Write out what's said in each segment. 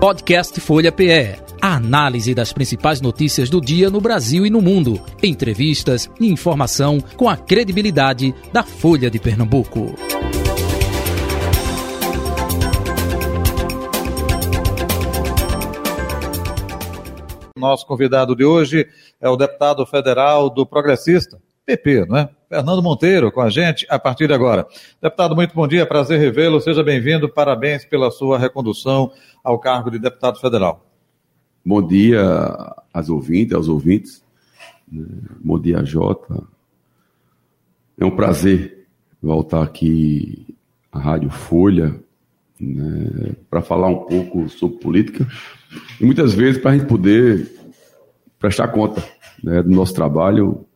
Podcast Folha PE. A análise das principais notícias do dia no Brasil e no mundo. Entrevistas e informação com a credibilidade da Folha de Pernambuco. Nosso convidado de hoje é o deputado federal do Progressista, PP, não é? Fernando Monteiro com a gente a partir de agora. Deputado, muito bom dia, prazer revê-lo, seja bem-vindo, parabéns pela sua recondução ao cargo de deputado federal. Bom dia às ouvintes, aos ouvintes. Né? Bom dia, Jota. É um prazer voltar aqui à Rádio Folha né, para falar um pouco sobre política e muitas vezes para a gente poder prestar conta né, do nosso trabalho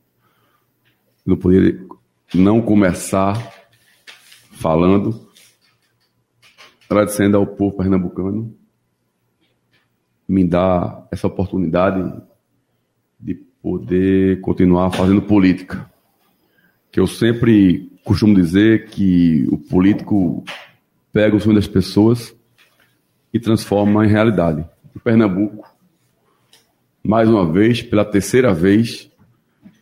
não poderia não começar falando, agradecendo ao povo pernambucano me dar essa oportunidade de poder continuar fazendo política. Que eu sempre costumo dizer que o político pega o sonho das pessoas e transforma em realidade. Em Pernambuco, mais uma vez, pela terceira vez,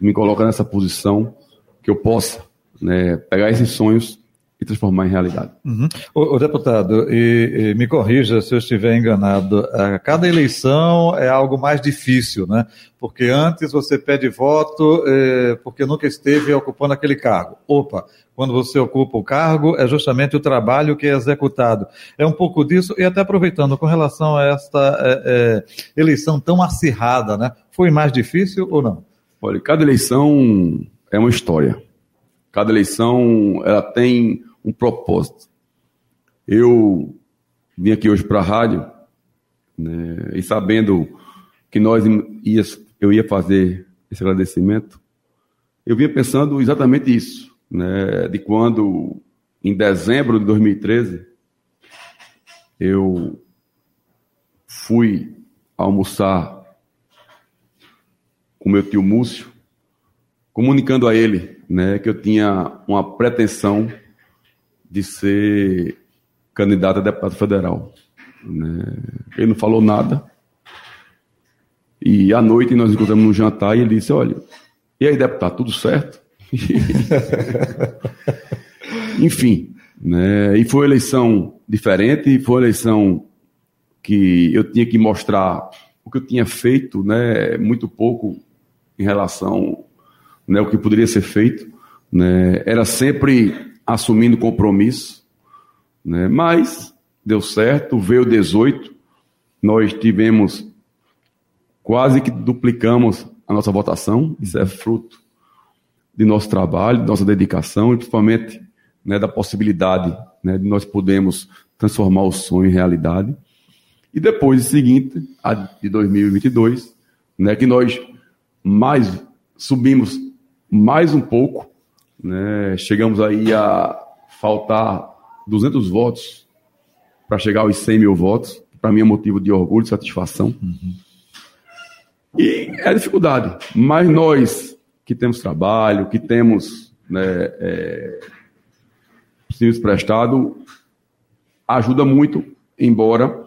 me coloca nessa posição que eu possa né, pegar esses sonhos e transformar em realidade. Uhum. O, o, deputado, e, e, me corrija se eu estiver enganado, a cada eleição é algo mais difícil, né? Porque antes você pede voto é, porque nunca esteve ocupando aquele cargo. Opa, quando você ocupa o cargo, é justamente o trabalho que é executado. É um pouco disso, e até aproveitando com relação a esta é, é, eleição tão acirrada, né? Foi mais difícil ou não? Olha, cada eleição é uma história. Cada eleição ela tem um propósito. Eu vim aqui hoje para a rádio né, e sabendo que nós ia, eu ia fazer esse agradecimento, eu vinha pensando exatamente isso, né, de quando em dezembro de 2013 eu fui almoçar com meu tio Múcio, comunicando a ele né, que eu tinha uma pretensão de ser candidato a deputado federal. Né. Ele não falou nada. E à noite nós encontramos no jantar e ele disse: Olha, e aí, deputado, tudo certo? Enfim, né, e foi uma eleição diferente, foi uma eleição que eu tinha que mostrar o que eu tinha feito, né, muito pouco em relação né, ao que poderia ser feito. Né, era sempre assumindo compromisso, né, mas deu certo, veio 18, nós tivemos quase que duplicamos a nossa votação, isso é fruto de nosso trabalho, de nossa dedicação e principalmente né, da possibilidade né, de nós podermos transformar o sonho em realidade. E depois, em seguinte, a de 2022, né, que nós mais subimos mais um pouco, né? Chegamos aí a faltar 200 votos para chegar aos 100 mil votos. Para mim é motivo de orgulho, de satisfação. Uhum. E é dificuldade, mas nós que temos trabalho, que temos né, é, serviço prestado, ajuda muito, embora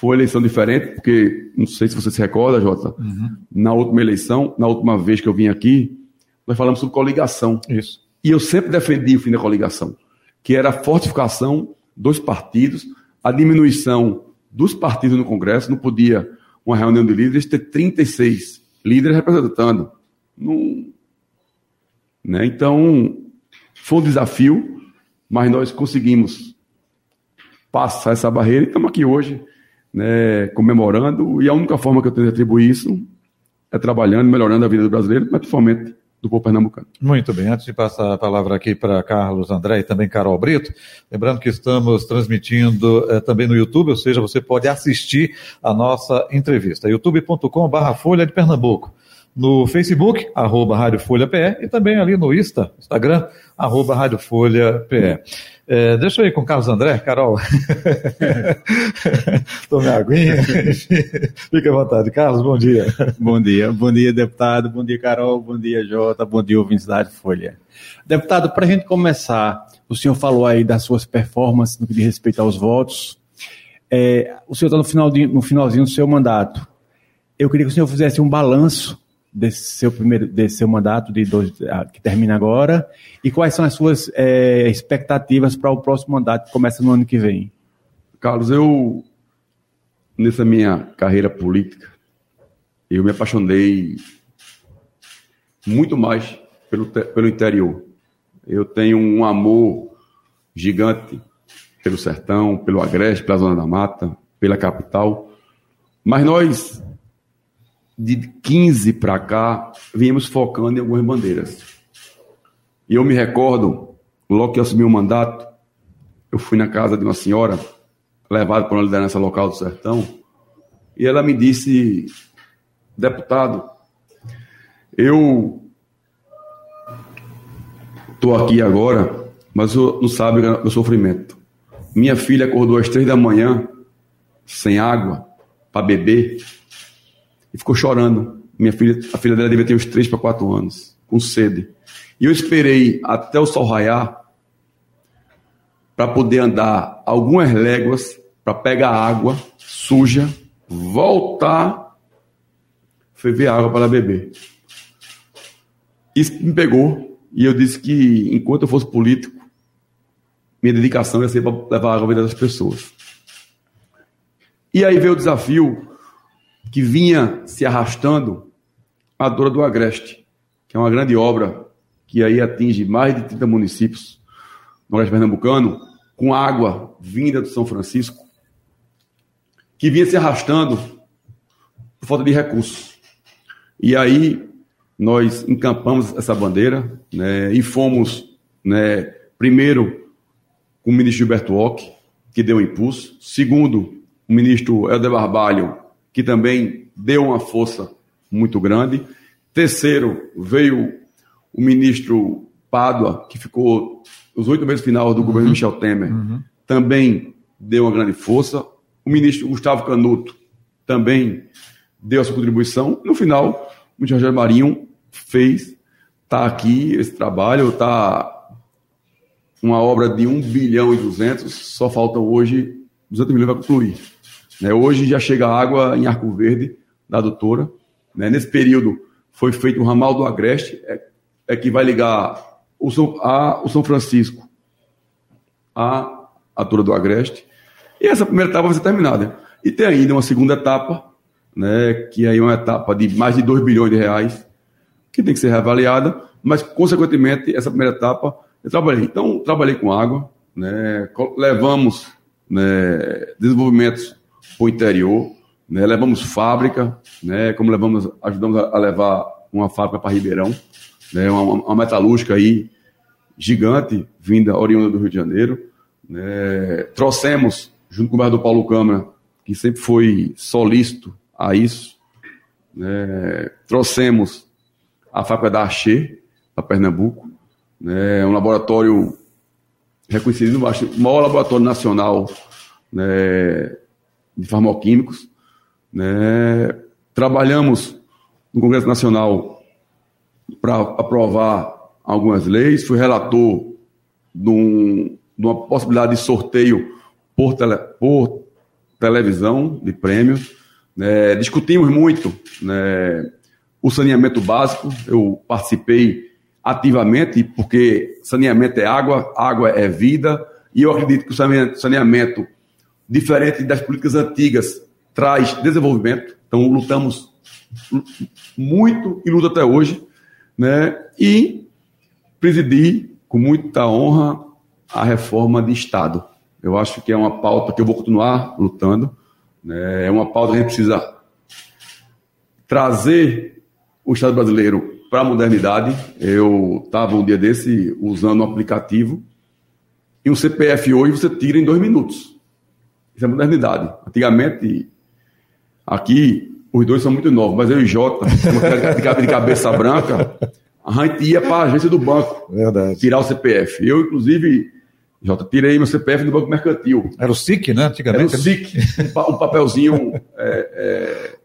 foi eleição diferente, porque não sei se você se recorda, Jota, uhum. na última eleição, na última vez que eu vim aqui, nós falamos sobre coligação. Isso. E eu sempre defendi o fim da coligação, que era a fortificação dos partidos, a diminuição dos partidos no Congresso, não podia uma reunião de líderes ter 36 líderes representando. Não, né? Então, foi um desafio, mas nós conseguimos passar essa barreira e estamos aqui hoje né, comemorando, e a única forma que eu tenho de atribuir isso é trabalhando, melhorando a vida do brasileiro, mas principalmente do povo pernambucano. Muito bem, antes de passar a palavra aqui para Carlos André e também Carol Brito, lembrando que estamos transmitindo eh, também no YouTube, ou seja, você pode assistir a nossa entrevista, youtube.com barra Folha de Pernambuco no Facebook, arroba Rádio Folha PE, e também ali no Insta, Instagram, arroba Rádio Folha PE. É, deixa eu ir com o Carlos André, Carol. Tome aguinha. Fique à vontade. Carlos, bom dia. Bom dia. Bom dia, deputado. Bom dia, Carol. Bom dia, Jota. Bom dia, ouvintes da Rádio Folha. Deputado, para a gente começar, o senhor falou aí das suas performances no que diz respeito aos votos. É, o senhor está no, final no finalzinho do seu mandato. Eu queria que o senhor fizesse um balanço desse seu primeiro, desse seu mandato de dois, ah, que termina agora e quais são as suas é, expectativas para o próximo mandato que começa no ano que vem. Carlos, eu nessa minha carreira política eu me apaixonei muito mais pelo, pelo interior. Eu tenho um amor gigante pelo sertão, pelo agreste, pela zona da mata, pela capital. Mas nós, de 15 para cá, viemos focando em algumas bandeiras. E eu me recordo, logo que eu assumi o mandato, eu fui na casa de uma senhora, levada por uma liderança local do sertão, e ela me disse, deputado, eu estou aqui agora, mas eu não sabe o sofrimento. Minha filha acordou às três da manhã, sem água, para beber, e ficou chorando. Minha filha, a filha dela devia ter uns três para quatro anos, com sede. E eu esperei até o sol raiar para poder andar algumas léguas para pegar água suja, voltar, ferver água para beber. Isso me pegou e eu disse que, enquanto eu fosse político, minha dedicação ia ser para levar água à vida das pessoas. E aí veio o desafio que vinha se arrastando a Dora do Agreste, que é uma grande obra que aí atinge mais de 30 municípios no Oeste Pernambucano, com água vinda do São Francisco, que vinha se arrastando por falta de recursos. E aí nós encampamos essa bandeira né, e fomos, né, primeiro, com o ministro Gilberto Ock, que deu um impulso, segundo, o ministro Helder Barbalho, que também deu uma força muito grande, terceiro, veio o ministro Pádua, que ficou os oito meses final do uhum. governo Michel Temer, uhum. também deu uma grande força, o ministro Gustavo Canuto também deu a sua contribuição, no final, o Rogério Marinho fez, está aqui esse trabalho, está uma obra de 1 bilhão e 200, só falta hoje 200 milhões para concluir. Né, hoje já chega água em Arco Verde, da doutora. Né, nesse período foi feito o ramal do Agreste, é, é que vai ligar o São, a, o São Francisco à altura do Agreste. E essa primeira etapa vai ser terminada. E tem ainda uma segunda etapa, né, que aí é uma etapa de mais de 2 bilhões de reais, que tem que ser reavaliada, mas, consequentemente, essa primeira etapa eu trabalhei. Então, trabalhei com água, né, levamos né, desenvolvimentos para o interior, né, levamos fábrica, né, como levamos, ajudamos a, levar uma fábrica para Ribeirão, né, uma, uma metalúrgica aí gigante, vinda oriunda do Rio de Janeiro. Né, trouxemos, junto com o governador Paulo Câmara, que sempre foi solícito a isso, né, trouxemos a fábrica da Axê, para Pernambuco. Né, um laboratório reconhecido, o maior laboratório nacional né, de farmacêuticos. Né, trabalhamos no Congresso Nacional para aprovar algumas leis, fui relator de, um, de, uma possibilidade de sorteio por, tele, por televisão de prêmios. Né, discutimos muito né, o saneamento básico, eu participei ativamente, porque saneamento é água, água é vida, e eu acredito que o saneamento, diferente das políticas antigas, traz desenvolvimento. Então, lutamos muito e luta até hoje, né? E presidi com muita honra a reforma de Estado. Eu acho que é uma pauta que eu vou continuar lutando. Né? É uma pauta que a gente precisa trazer o Estado brasileiro para a modernidade. Eu estava um dia desse usando um aplicativo e um CPF hoje você tira em dois minutos. Isso é modernidade. Antigamente, aqui, os dois são muito novos, mas eu e Jota, de cabeça branca, a gente ia para a agência do banco Verdade. tirar o CPF. Eu, inclusive, Jota, tirei meu CPF do Banco Mercantil. Era o SIC, né? Antigamente. Era o SIC, um papelzinho é, é,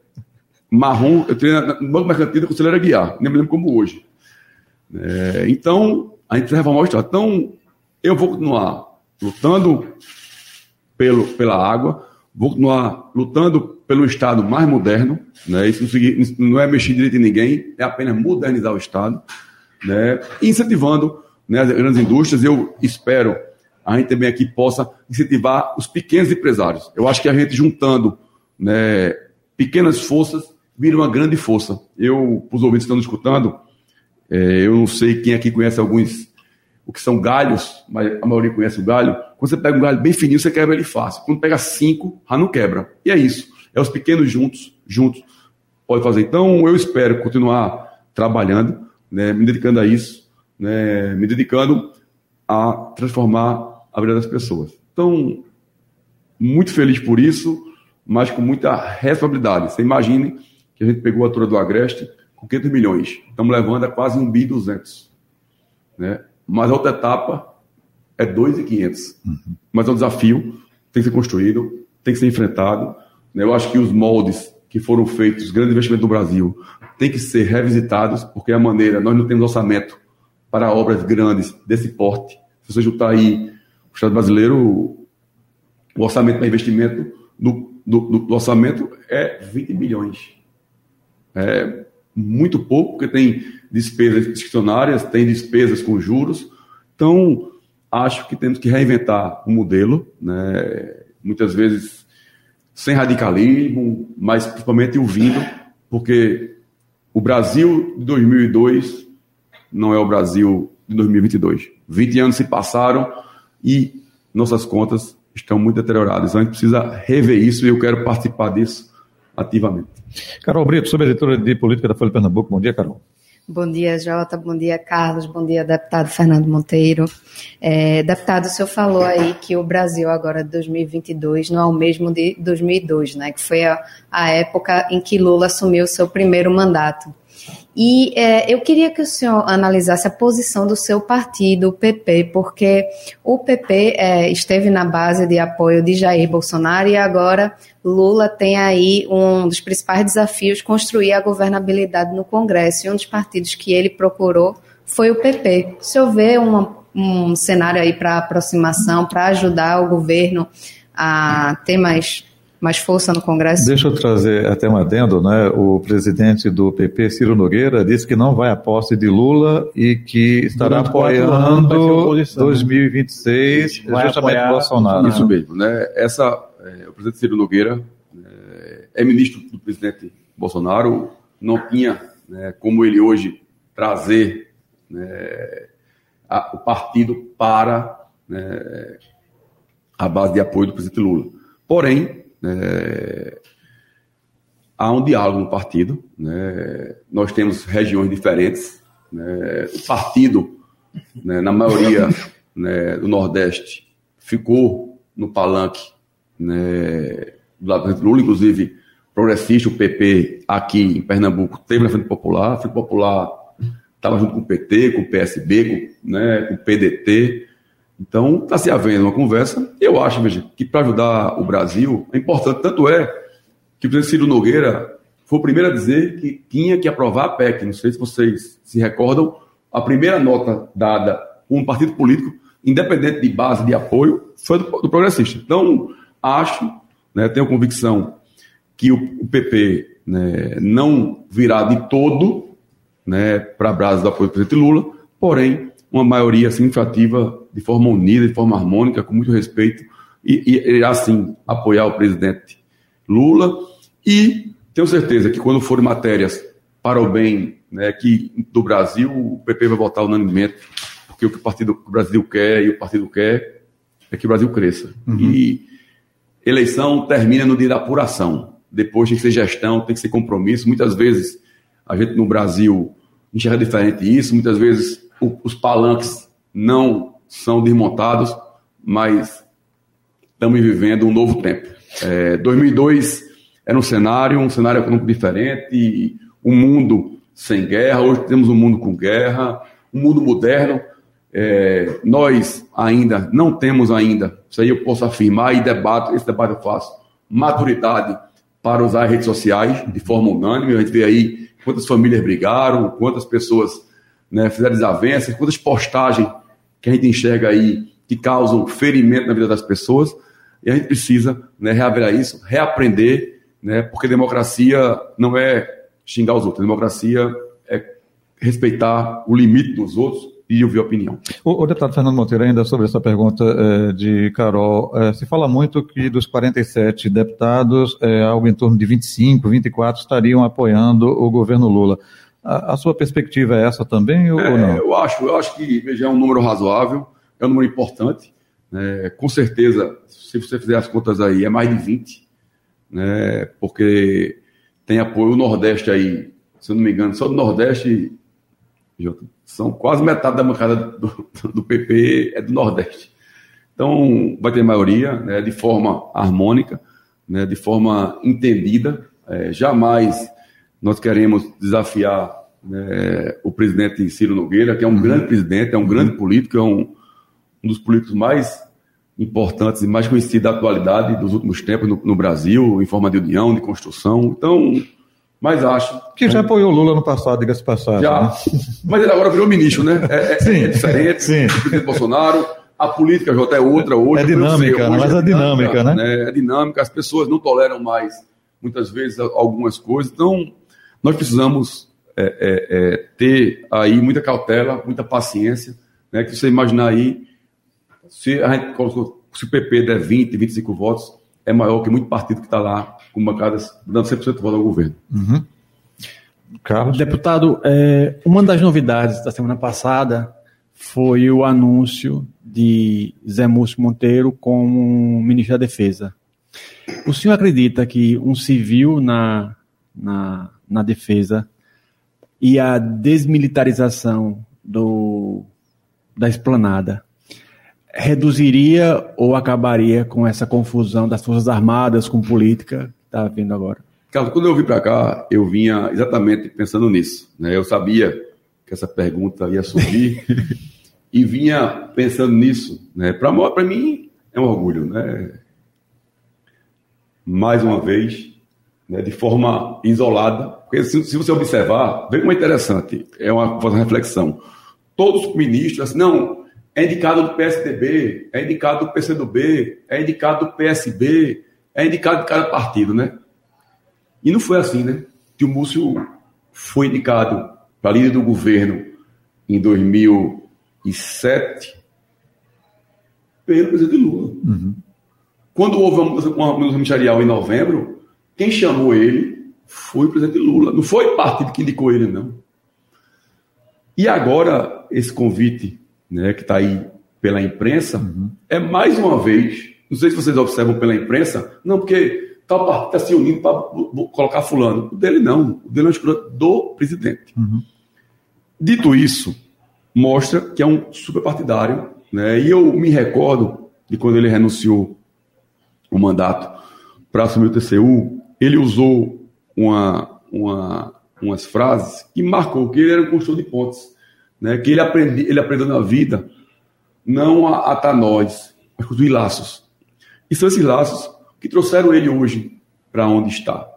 marrom, eu treinei no Banco Mercantil da Conselheira Guiar, nem me lembro como hoje. É, então, a gente precisa reformar o Estado. Então, eu vou continuar lutando pelo, pela água, vou continuar lutando pelo Estado mais moderno, né? isso não é mexer direito em ninguém, é apenas modernizar o Estado, né? incentivando né, as grandes indústrias. Eu espero a gente também aqui possa incentivar os pequenos empresários. Eu acho que a gente juntando né, pequenas forças vira uma grande força. Eu, os ouvintes que estão escutando, é, eu não sei quem aqui conhece alguns, o que são galhos, mas a maioria conhece o galho. Quando você pega um galho bem fininho, você quebra ele fácil. Quando pega cinco, já não quebra. E é isso. É os pequenos juntos, juntos, pode fazer. Então, eu espero continuar trabalhando, né, me dedicando a isso, né, me dedicando a transformar a vida das pessoas. Então, muito feliz por isso, mas com muita responsabilidade. Você imagine que a gente pegou a altura do Agreste com 500 milhões. Estamos levando a quase 1 bi 200. Né? Mas a outra etapa é 2,500. Uhum. Mas é um desafio, tem que ser construído, tem que ser enfrentado. Né? Eu acho que os moldes que foram feitos, os grandes investimentos do Brasil, têm que ser revisitados, porque é a maneira, nós não temos orçamento para obras grandes desse porte. Se você juntar aí o Estado brasileiro, o orçamento para investimento do, orçamento é 20 bilhões. É muito pouco, porque tem despesas discricionárias, tem despesas com juros. Então, acho que temos que reinventar o um modelo, né? muitas vezes sem radicalismo, mas principalmente ouvindo, porque o Brasil de 2002 não é o Brasil de 2022. 20 anos se passaram e nossas contas estão muito deterioradas. Então a gente precisa rever isso e eu quero participar disso ativamente. Carol Brito, editora de política da Folha de Pernambuco. Bom dia, Carol. Bom dia, Jota. Bom dia, Carlos. Bom dia, deputado Fernando Monteiro. É, deputado, o senhor falou aí que o Brasil agora de 2022 não é o mesmo de 2002, né? Que foi a, a época em que Lula assumiu o seu primeiro mandato. E é, eu queria que o senhor analisasse a posição do seu partido, o PP, porque o PP é, esteve na base de apoio de Jair Bolsonaro e agora Lula tem aí um dos principais desafios construir a governabilidade no Congresso. E um dos partidos que ele procurou foi o PP. O senhor vê uma, um cenário aí para aproximação, para ajudar o governo a ter mais mais força no Congresso? Deixa eu trazer até um adendo, né? O presidente do PP, Ciro Nogueira, disse que não vai à posse de Lula e que estará Durante apoiando 2026 né? justamente Bolsonaro. Isso mesmo, né? Essa, é, o presidente Ciro Nogueira é, é, ministro do presidente Bolsonaro, não tinha, né, como ele hoje, trazer né, a, o partido para né, a base de apoio do presidente Lula. Porém, é, há um diálogo no partido, né? nós temos regiões diferentes. Né? O partido, né, na maioria né, do Nordeste, ficou no palanque né, Lula, inclusive progressista, o PP aqui em Pernambuco teve na Frente Popular, a Frente Popular estava junto com o PT, com o PSB, com, né, com o PDT, então, está se havendo uma conversa. Eu acho, veja, que para ajudar o Brasil é importante. Tanto é que o presidente Ciro Nogueira foi o primeiro a dizer que tinha que aprovar a PEC. Não sei se vocês se recordam. A primeira nota dada por um partido político, independente de base de apoio, foi do, do progressista. Então, acho, né, tenho convicção que o, o PP né, não virá de todo né, para a base do apoio do presidente Lula, porém, uma maioria significativa de forma unida, de forma harmônica, com muito respeito, e, e irá sim apoiar o presidente Lula. E tenho certeza que quando forem matérias para o bem né, que, do Brasil, o PP vai votar unanimemente, porque o que o partido o Brasil quer e o partido quer é que o Brasil cresça. Uhum. E eleição termina no dia da apuração. Depois tem que ser gestão, tem que ser compromisso. Muitas vezes a gente no Brasil enxerga diferente isso, muitas vezes o, os palanques não são desmontados, mas estamos vivendo um novo tempo. É, 2002 era um cenário, um cenário econômico diferente, um mundo sem guerra, hoje temos um mundo com guerra, um mundo moderno. É, nós ainda não temos ainda, isso aí eu posso afirmar e debato, esse debate eu faço, maturidade para usar as redes sociais de forma unânime. A gente vê aí quantas famílias brigaram, quantas pessoas né, fizeram desavenças, quantas postagens que a gente enxerga aí que causam ferimento na vida das pessoas. E a gente precisa né, isso, reaprender, né, porque democracia não é xingar os outros, democracia é respeitar o limite dos outros e ouvir a opinião. O, o deputado Fernando Monteiro, ainda sobre essa pergunta eh, de Carol, eh, se fala muito que dos 47 deputados, eh, algo em torno de 25, 24 estariam apoiando o governo Lula. A, a sua perspectiva é essa também ou, É, ou não? Eu acho, eu acho que veja, é um número razoável, é um número importante. né? com certeza, se você fizer as contas aí, é mais de 20, né? porque tem apoio Nordeste aí, se eu não me engano, só do Nordeste, são quase metade da bancada do, do PP é do Nordeste. Então, vai ter maioria, né, de forma harmônica, né, de forma entendida. É, jamais nós queremos desafiar né, o presidente Ciro Nogueira, que é um grande presidente, é um grande político, é um, um dos políticos mais importantes e mais conhecidos da atualidade dos últimos tempos no, no Brasil, em forma de união, de construção. Então, mas acho Que já apoiou o Lula no passado, diga-se de passagem. já. né? Mas ele agora virou ministro, né? É, é- Sim, é diferente. sim. O presidente Bolsonaro, a política Jota é outra hoje. É dinâmica, né? hoje Mas é dinâmica, né? É dinâmica, as pessoas não toleram mais, muitas vezes, algumas coisas. Então, nós precisamos é, é, é, ter aí muita cautela, muita paciência, né? Que você imaginar aí, se a gente colocou, se o PP der 20, 25 votos, é maior que muito partido que está lá com bancadas dando 100% de voto ao governo. Carlos? Deputado, é, uma das novidades da semana passada foi o anúncio de Zé Múcio Monteiro como ministro da Defesa. O senhor acredita que um civil na, na, na defesa e a desmilitarização do, da esplanada reduziria ou acabaria com essa confusão das Forças Armadas com política que está havendo agora? Carlos, quando eu vim para cá, eu vinha exatamente pensando nisso. Né? Eu sabia que essa pergunta ia surgir e vinha pensando nisso. Né? Para mim, é um orgulho. Né? Mais uma vez, né, de forma isolada. Porque se, se você observar, vê como é interessante, é uma, uma reflexão. Todos os ministros, assim, não, é indicado do PSDB, é indicado do PCdoB, é indicado do PSB, é indicado de cada partido, né? E não foi assim, né? Que o Múcio foi indicado para líder do governo em 2007 pelo presidente Lula. Quando houve uma uma mudança ministerial em novembro, quem chamou ele foi o presidente Lula. Não foi o partido que indicou ele, não. E agora, esse convite né, que está aí pela imprensa, é mais uma vez, não sei se vocês observam pela imprensa, não, porque tal partido está se unindo para colocar fulano. O dele não, o dele é uma escolha do presidente. Dito isso, mostra que é um superpartidário, né? E eu me recordo de quando ele renunciou o mandato para assumir o TCU, ele usou uma, uma, umas frases que marcou que ele era um construtor de pontes, né? Que ele, aprendi, ele aprendeu na vida não a atar nós, mas construir laços. E são esses laços que trouxeram ele hoje para onde está.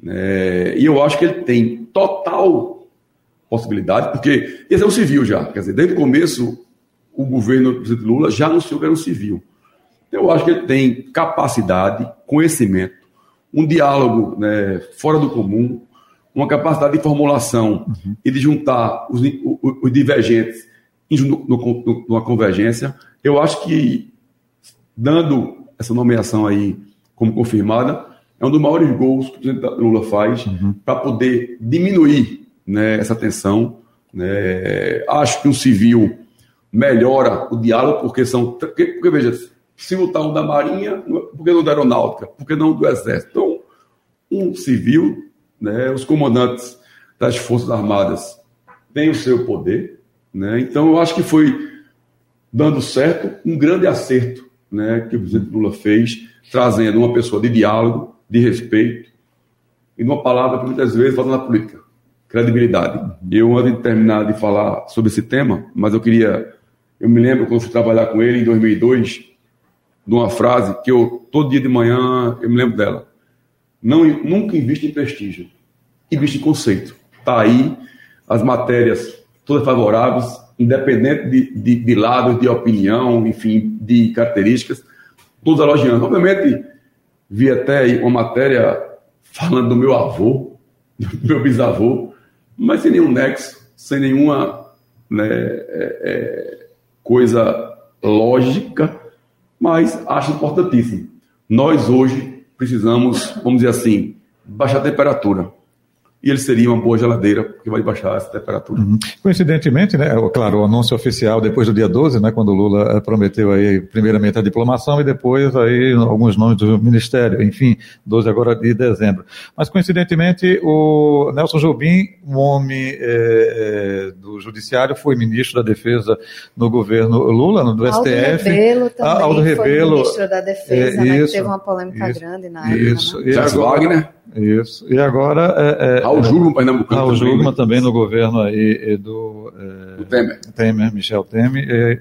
né? e eu acho que ele tem total possibilidade, porque esse é um civil já. Quer dizer, desde o começo, o governo do presidente Lula já anunciou que era um civil. Então, eu acho que ele tem capacidade, conhecimento, um diálogo né, fora do comum, uma capacidade de formulação e de juntar os, os- os divergentes no- no- numa convergência. Eu acho que, dando essa nomeação aí como confirmada, é um dos maiores gols que o presidente Lula faz para poder diminuir né, essa tensão. né. Acho que um civil melhora o diálogo, porque são. Porque, porque veja, se lutar um da Marinha, por que não da Aeronáutica? Por que não do Exército? Então, um civil, né, os comandantes das Forças Armadas têm o seu poder. Né, então, eu acho que foi dando certo um grande acerto né, que o presidente Lula fez, trazendo uma pessoa de diálogo, de respeito, e numa palavra que muitas vezes falta na política, credibilidade. Eu, antes de terminar de falar sobre esse tema, mas eu queria. Eu me lembro quando fui trabalhar com ele em 2002, de uma frase que eu, todo dia de manhã, eu me lembro dela. Não, nunca invista em prestígio, invista em conceito. Está aí as matérias todas favoráveis, independente de, de, de lados, de opinião, enfim, de características. todos elogiando. Obviamente, vi até uma matéria falando do meu avô, do meu bisavô, mas sem nenhum nexo, sem nenhuma né, é, é, coisa lógica, mas acho importantíssimo. Nós hoje precisamos, vamos dizer assim, baixar a temperatura e ele seria uma boa geladeira, porque vai baixar essa temperatura. Uhum. Coincidentemente, né, claro, o anúncio oficial depois do dia 12, né, quando o Lula eh, prometeu aí primeiramente a diplomação e depois aí alguns nomes do Ministério, enfim, 12 agora de dezembro. Mas coincidentemente o Nelson Jobim, um homem é, é, do Judiciário, foi ministro da Defesa no governo Lula, no do Aldo STF. Rebelo também ah, Aldo Rebelo, foi ministro da Defesa, é, né, isso, teve uma polêmica isso, grande na época. Isso. Né? E agora, Wagner. Isso. E agora. É, é, Raul Jugman, Pernambucano. Raul né? também no governo aí do. É, Temer. Temer, Michel Temer. E,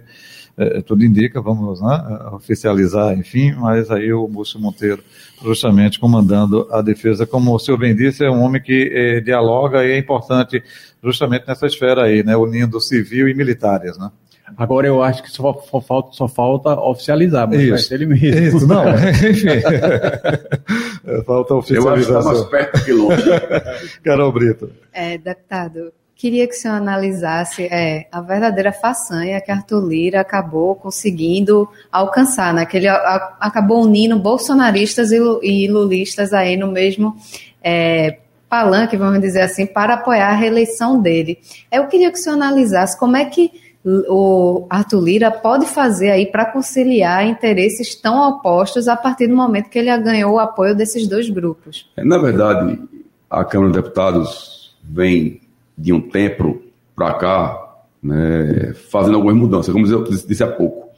é, tudo indica, vamos né, oficializar, enfim, mas aí o Múcio Monteiro, justamente comandando a defesa, como o senhor bem disse, é um homem que é, dialoga e é importante justamente nessa esfera aí, né, unindo civil e militares, né? Agora eu acho que só, só, falta, só falta oficializar, mas Isso. vai ser ele mesmo. Isso, não, enfim. falta oficialização. Eu acho que está mais perto que longe. Carol Brito. É, deputado, queria que o senhor analisasse é, a verdadeira façanha que Arthur Lira acabou conseguindo alcançar, né? Que ele a, acabou unindo bolsonaristas e, e, lulistas aí no mesmo é, palanque, vamos dizer assim, para apoiar a reeleição dele. Eu queria que o senhor analisasse como é que o Arthur Lira pode fazer aí para conciliar interesses tão opostos a partir do momento que ele ganhou o apoio desses dois grupos? É, na verdade, a Câmara de Deputados vem de um tempo para cá né, fazendo algumas mudanças, como eu disse há pouco.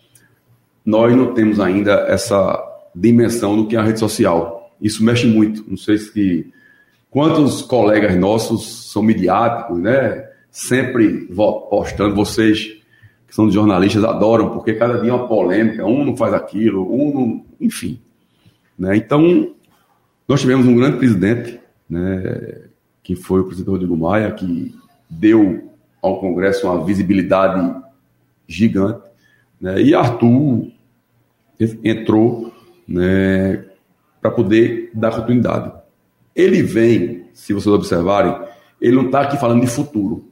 Nós não temos ainda essa dimensão do que é a rede social. Isso mexe muito. Não sei se quantos colegas nossos são midiáticos, né? Sempre postando, vocês que são jornalistas adoram, porque cada dia é uma polêmica, um não faz aquilo, um não. Enfim. Né? Então, nós tivemos um grande presidente, né, que foi o presidente Rodrigo Maia, que deu ao Congresso uma visibilidade gigante. Né? E Arthur entrou né, para poder dar continuidade. Ele vem, se vocês observarem, ele não está aqui falando de futuro.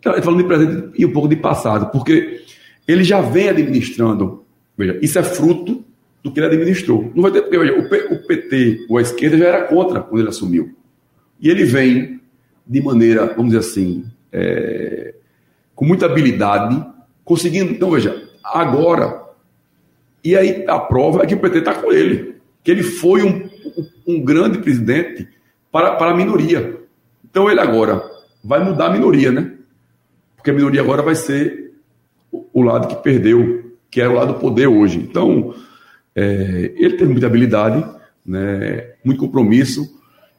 Está falando de presente e um pouco de passado, porque ele já vem administrando. Veja, isso é fruto do que ele administrou. Não vai ter porque veja, o, PT, ou a esquerda, já era contra quando ele assumiu. E ele vem de maneira, vamos dizer assim, é, com muita habilidade, conseguindo. Então, veja, agora. E aí a prova é que o PT está com ele. Que ele foi um, um grande presidente para, para a minoria. Então ele agora vai mudar a minoria, né? Porque a minoria agora vai ser o lado que perdeu, que é o lado do poder hoje. Então, é, ele teve muita habilidade, né, muito compromisso,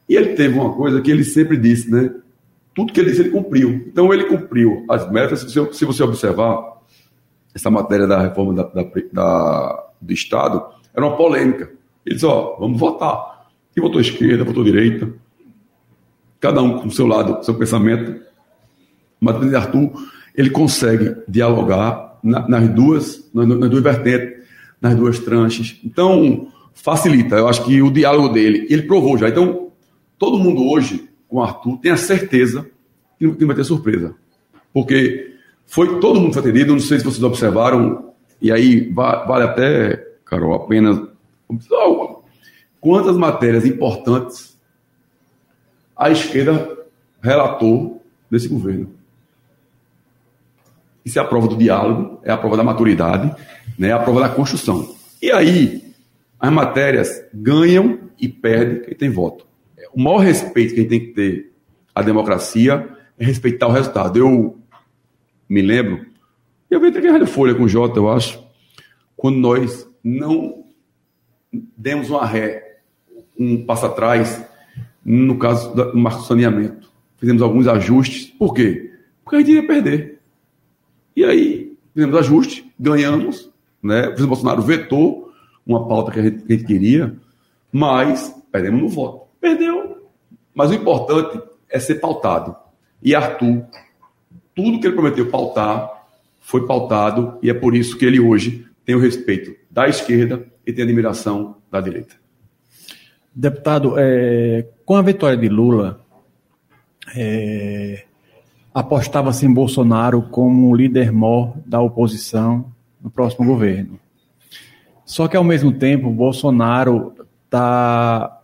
e ele teve uma coisa que ele sempre disse, né? Tudo que ele disse, ele cumpriu. Então, ele cumpriu as metas. Se você, se você observar essa matéria da reforma da, da, da, do Estado, era uma polêmica. Ele disse: Ó, vamos votar. E votou esquerda, votou direita, cada um com seu lado, seu pensamento. Mas o Arthur, ele consegue dialogar na, nas, duas, nas, nas duas vertentes, nas duas tranches. Então, facilita. Eu acho que o diálogo dele, ele provou já. Então, todo mundo hoje, com o Arthur, tem a certeza que não vai ter surpresa. Porque foi todo mundo foi atendido, não sei se vocês observaram, e aí vale até, Carol, apenas. Quantas matérias importantes a esquerda relatou desse governo? Isso é a prova do diálogo, é a prova da maturidade, né, é a prova da construção. E aí, as matérias ganham e perdem quem tem voto. O maior respeito que a gente tem que ter à democracia é respeitar o resultado. Eu me lembro, eu vi até que a Folha com o Jota, eu acho, quando nós não demos uma ré, um passo atrás, no caso do marco saneamento. Fizemos alguns ajustes. Por quê? Porque a gente ia perder. E aí, fizemos ajuste, ganhamos, né? O presidente Bolsonaro vetou uma pauta que a gente, que a gente queria, mas perdemos no voto. Perdeu. Mas o importante é ser pautado. E Arthur, tudo que ele prometeu pautar, foi pautado, e é por isso que ele hoje tem o respeito da esquerda e tem admiração da direita. Deputado, é, com a vitória de Lula, é, apostava-se em Bolsonaro como líder maior da oposição no próximo governo. Só que, ao mesmo tempo, Bolsonaro está,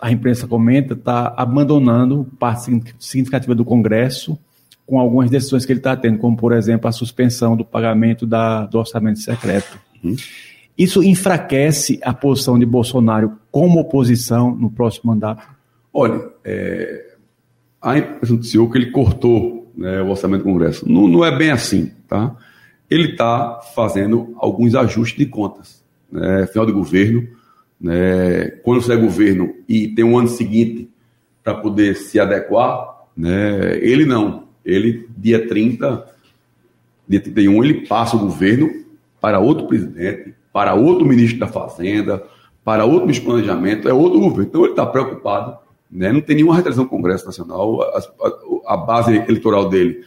a imprensa comenta, está abandonando parte significativa do Congresso com algumas decisões que ele está tendo, como, por exemplo, a suspensão do pagamento da, do orçamento secreto. Uhum. Isso enfraquece a posição de Bolsonaro como oposição no próximo mandato? Olha, é, a impressão do que ele cortou né, o orçamento do Congresso. Não, não é bem assim, tá? Ele está fazendo alguns ajustes de contas. Né, final de governo, né, quando é governo e tem um ano seguinte para poder se adequar, né, ele não. Ele, dia 30, dia 31, ele passa o governo para outro presidente, para outro ministro da Fazenda, para outro Planejamento, é outro governo. Então ele está preocupado, né? não tem nenhuma restrição no Congresso Nacional, a, a, a base eleitoral dele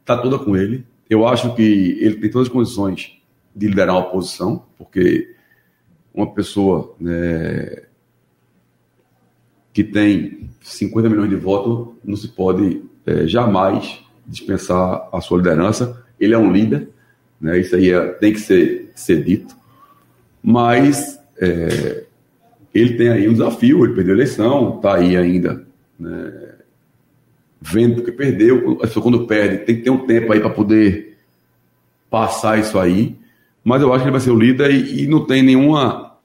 está toda com ele. Eu acho que ele tem todas as condições de liderar uma oposição, porque uma pessoa né, que tem 50 milhões de votos não se pode é, jamais dispensar a sua liderança. Ele é um líder, né, isso aí é, tem que ser, ser dito mas é, ele tem aí um desafio, ele perdeu a eleição, está aí ainda né, vendo que perdeu. A pessoa quando perde tem que ter um tempo aí para poder passar isso aí. Mas eu acho que ele vai ser o líder e, e, não tem nenhuma.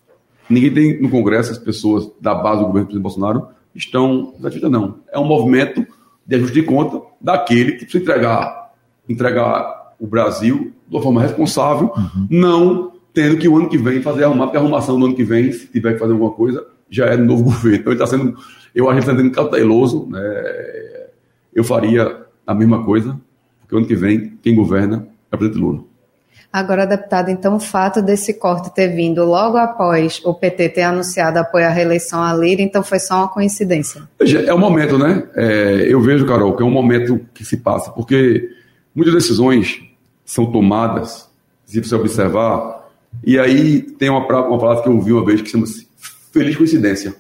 Ninguém tem no Congresso, as pessoas da base do governo do presidente Bolsonaro estão desafiadas, não. É um movimento de ajuste de conta daquele que precisa entregar, entregar o Brasil de uma forma responsável, uhum. não tendo que o ano que vem fazer arrumar, porque a arrumação do ano que vem, se tiver que fazer alguma coisa, já é no novo governo. Então ele está sendo, eu acho que está sendo cauteloso, né? Eu faria a mesma coisa, porque o ano que vem, quem governa é o presidente Lula. Agora, deputado, então o fato desse corte ter vindo logo após o PT ter anunciado apoio à reeleição a Lira, então foi só uma coincidência? É o momento, né? É, eu vejo, Carol, que é um momento que se passa, porque muitas decisões são tomadas, se você observar, e aí tem uma, uma palavra que eu ouvi uma vez que chama-se feliz coincidência.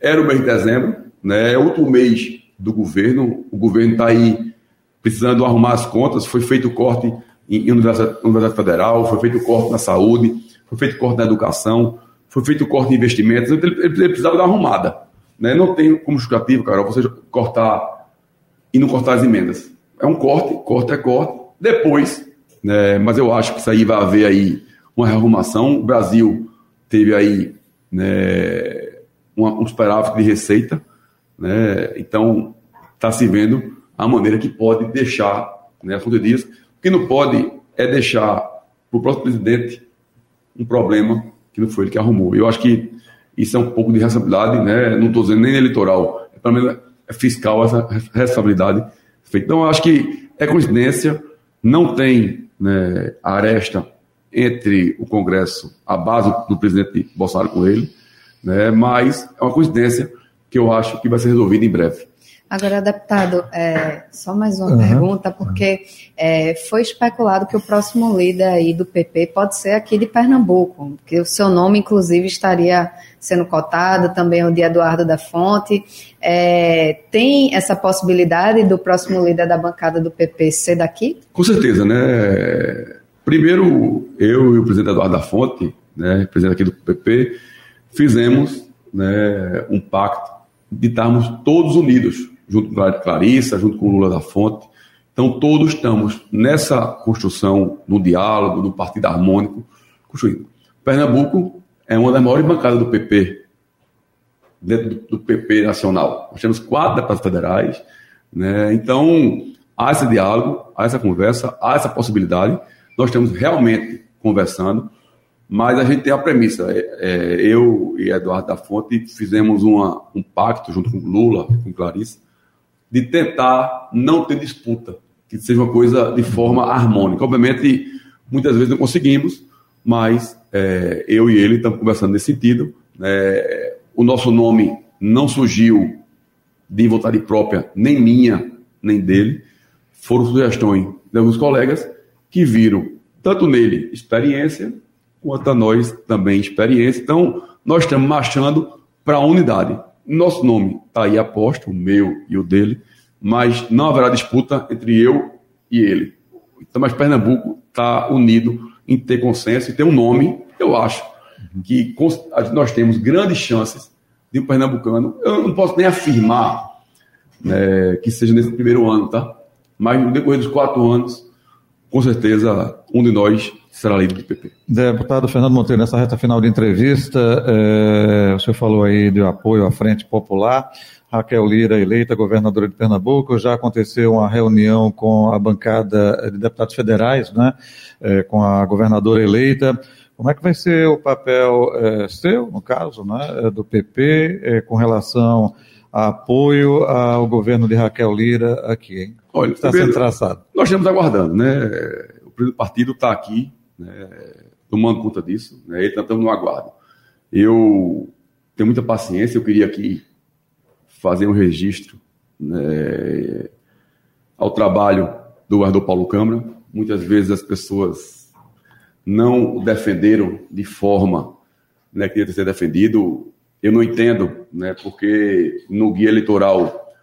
Era o mês de dezembro, né? É outro mês do governo, o governo está aí precisando arrumar as contas, foi feito corte em, em Universidade, Federal, foi feito corte na saúde, foi feito corte na educação, foi feito corte em investimentos, ele, ele, ele precisava dar uma arrumada. Né? Não tem como justificativo, Carol, você cortar e não cortar as emendas. É um corte, corte é corte. Depois, né, mas eu acho que isso aí vai haver aí uma rearrumação. O Brasil teve aí né, uma, um superávit de receita, né, então está se vendo a maneira que pode deixar né, Fonte Dias. O que não pode é deixar para o próximo presidente um problema que não foi ele que arrumou. Eu acho que isso é um pouco de responsabilidade, né? não estou dizendo nem eleitoral, é, pelo menos é fiscal essa responsabilidade. Então, eu acho que é coincidência, não tem né, aresta entre o Congresso, a base do presidente Bolsonaro com ele, né, mas é uma coincidência que eu acho que vai ser resolvida em breve. Agora, deputado, é, só mais uma uhum. pergunta, porque é, foi especulado que o próximo líder aí do PP pode ser aqui de Pernambuco, que o seu nome, inclusive, estaria sendo cotado, também o de Eduardo da Fonte. É, tem essa possibilidade do próximo líder da bancada do PP ser daqui? Com certeza, né? Primeiro, eu e o presidente Eduardo da Fonte, né, presidente aqui do PP, fizemos né, um pacto de estarmos todos unidos, junto com a Clarissa, junto com o Lula da Fonte. Então, todos estamos nessa construção, no diálogo, no partido harmônico, construindo. Pernambuco é uma das maiores bancadas do PP, dentro do, do PP nacional. Nós temos quatro deputados federais, né? então há esse diálogo, há essa conversa, há essa possibilidade nós estamos realmente conversando, mas a gente tem a premissa. É, é, eu e Eduardo da Fonte fizemos uma, um pacto junto com Lula, com Clarice, de tentar não ter disputa, que seja uma coisa de forma harmônica. Obviamente, muitas vezes não conseguimos, mas é, eu e ele estamos conversando nesse sentido. É, o nosso nome não surgiu de vontade própria, nem minha, nem dele. Foram sugestões de alguns colegas que viram tanto nele experiência quanto a nós também experiência. Então, nós estamos marchando para a unidade. Nosso nome está aí aposto, o meu e o dele, mas não haverá disputa entre eu e ele. Então, mas Pernambuco está unido em ter consenso e ter um nome, eu acho, que nós temos grandes chances de um pernambucano. Eu não posso nem afirmar né, que seja nesse primeiro ano, tá? Mas no decorrer dos quatro anos, com certeza, um de nós será líder do PP. Deputado Fernando Monteiro, nessa reta final de entrevista, é, o senhor falou aí do apoio à Frente Popular. Raquel Lira, eleita governadora de Pernambuco, já aconteceu uma reunião com a bancada de deputados federais, né, é, com a governadora eleita. Como é que vai ser o papel é, seu, no caso, né, do PP, com relação a apoio ao governo de Raquel Lira aqui, hein? Olha, está sendo traçado. Nós estamos aguardando, né? O partido está aqui, né, tomando conta disso, né? Ele está no aguardo. Eu tenho muita paciência, eu queria aqui fazer um registro né, ao trabalho do governador Paulo Câmara. Muitas vezes as pessoas não o defenderam de forma né, que devia ser defendido. Eu não entendo, né, porque no guia eleitoral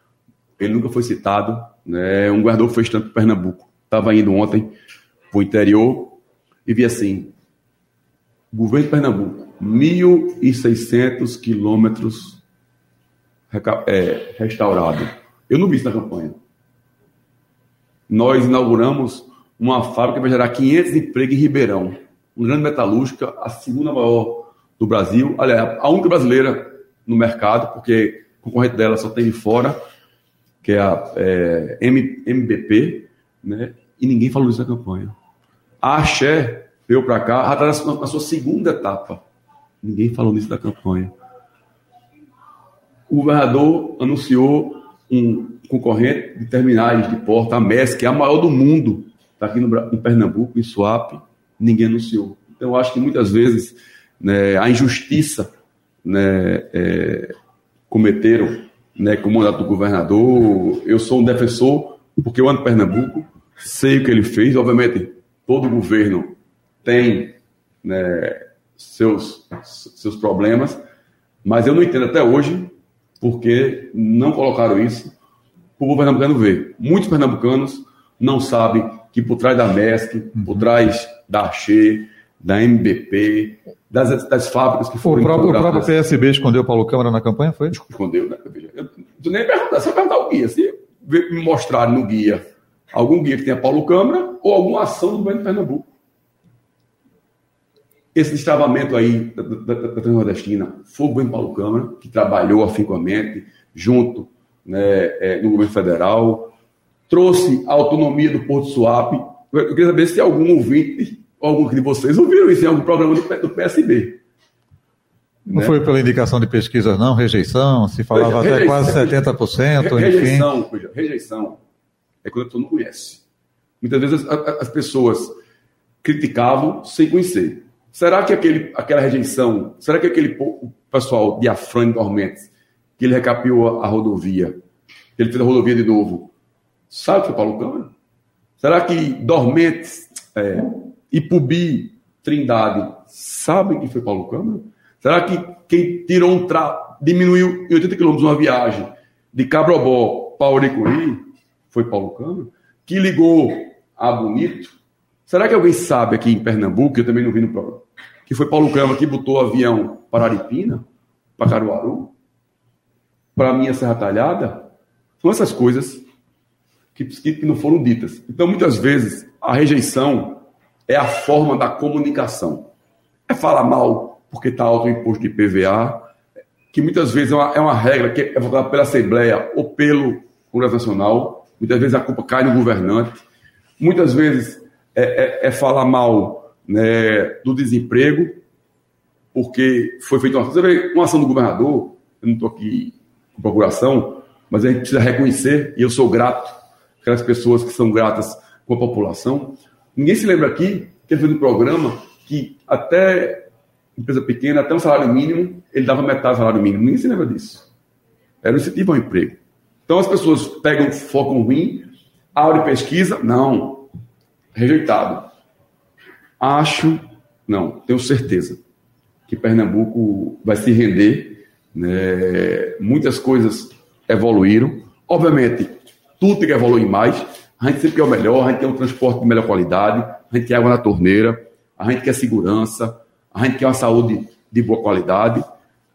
ele nunca foi citado. Né, um guardador fez tanto Pernambuco. Estava indo ontem para o interior e vi assim: governo de Pernambuco, 1.600 quilômetros é, restaurado. Eu não vi isso na campanha. Nós inauguramos uma fábrica que vai gerar 500 empregos em Ribeirão, uma grande metalúrgica, a segunda maior do Brasil, aliás, a única brasileira no mercado, porque o concorrente dela só tem de fora, que é a é, M, MBP, né? e ninguém falou isso na campanha. A Axé veio para cá, já está na, na sua segunda etapa. Ninguém falou nisso da campanha. O governador anunciou um concorrente de terminais de porta, a MES, que é a maior do mundo, está aqui no, em Pernambuco, em Suape, ninguém anunciou. Então, eu acho que muitas vezes né, a injustiça né, é, cometeram né, com o mandato do governador. Eu sou um defensor, porque eu ando em Pernambuco, sei o que ele fez. Obviamente, todo governo tem né, seus, seus problemas, mas eu não entendo até hoje porque não colocaram isso para o pernambucano ver. Muitos pernambucanos não sabem que por trás da MESC, por trás da Axê, da MBP, das, das fábricas que foram. O próprio, o próprio PSB escondeu Paulo Câmara na campanha, foi? Escondeu, né? Eu, eu nem perguntar, só perguntar o guia. Se me mostrar no guia algum guia que tenha Paulo Câmara ou alguma ação do governo de Pernambuco. Esse destravamento aí da, da, da Transnordestina foi o governo Paulo Câmara, que trabalhou afincoamente junto né, é, no governo federal, trouxe a autonomia do Porto Suape. Eu queria saber se algum ouvinte alguns de vocês ouviram isso em algum programa do, PSB. Não né? foi pela indicação de pesquisas, não? Rejeição? Se falava até quase 70%, re, rejeição, enfim. Rejeição é quando a pessoa não conhece. Muitas vezes as, as pessoas criticavam sem conhecer. Será que aquele, aquela rejeição, será que aquele pessoal de Afrânio Dormentes, que ele recapiou a rodovia, que ele fez a rodovia de novo, sabe o que foi Paulo Câmara? Será que Dormentes, é, Ipubi, Trindade, sabem que foi Paulo Câmara? Será que quem tirou um tra... diminuiu em 80 quilômetros uma viagem de Cabrobó para Oricuri foi Paulo Câmara? Que ligou a Bonito? Será que alguém sabe aqui em Pernambuco, que eu também não vi no programa, que foi Paulo Câmara que botou o avião para Aripina, para Caruaru, para a minha Serra Talhada? São essas coisas que, que não foram ditas. Então, muitas vezes, a rejeição é a forma da comunicação. É falar mal porque está alto o imposto de PVA, que muitas vezes é uma, é uma regra que é votada pela Assembleia ou pelo Congresso Nacional. Muitas vezes a culpa cai no governante. Muitas vezes é, é, é falar mal né, do desemprego, porque foi feita uma uma ação do governador, eu não estou aqui com procuração, mas a gente precisa reconhecer, e eu sou grato, aquelas pessoas que são gratas com a população, Ninguém se lembra aqui que ele fez um programa que até empresa pequena, até um salário mínimo, ele dava metade do salário mínimo. Ninguém se lembra disso. Era um incentivo ao emprego. Então as pessoas pegam, focam ruim, abre pesquisa, não, rejeitado. Acho não, tenho certeza que Pernambuco vai se render. Né? Muitas coisas evoluíram. Obviamente, tudo tem que evoluir mais. A gente sempre quer o melhor, a gente quer um transporte de melhor qualidade, a gente quer água na torneira, a gente quer segurança, a gente quer uma saúde de boa qualidade,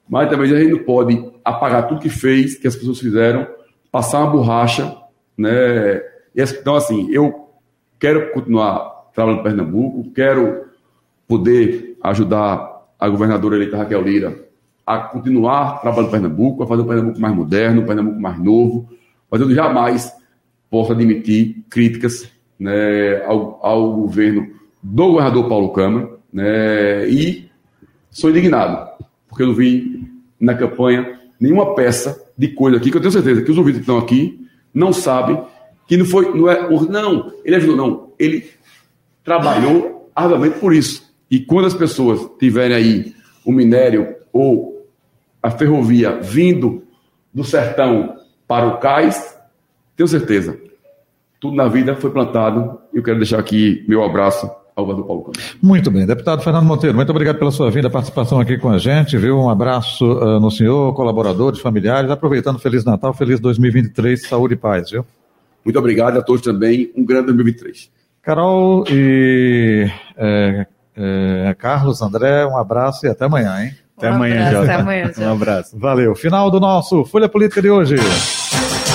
mas também a gente não pode apagar tudo que fez, que as pessoas fizeram, passar uma borracha, né? Então, assim, eu quero continuar trabalhando em Pernambuco, quero poder ajudar a governadora eleita Raquel Lira a continuar trabalhando em Pernambuco, a fazer um Pernambuco mais moderno, um Pernambuco mais novo, eu jamais posso admitir críticas né, ao, ao governo do governador Paulo Câmara, né, e sou indignado, porque eu não vi na campanha nenhuma peça de coisa aqui, que eu tenho certeza que os ouvintes que estão aqui não sabem que não foi, não é, não, ele ajudou, não, ele trabalhou arduamente por isso. E quando as pessoas tiverem aí o minério ou a ferrovia vindo do sertão para o cais, tenho certeza, tudo na vida foi plantado. E eu quero deixar aqui meu abraço ao Valdo Paulo Campos. Muito bem, deputado Fernando Monteiro, muito obrigado pela sua vinda, participação aqui com a gente, viu? Um abraço uh, no senhor, colaboradores, familiares, aproveitando Feliz Natal, Feliz 2023, saúde e paz, viu? Muito obrigado a todos também, um grande 2023. Carol e é, é, Carlos, André, um abraço e até amanhã, hein? Até um amanhã, abraço, Até amanhã, Um abraço. Valeu. Final do nosso Folha Política de hoje.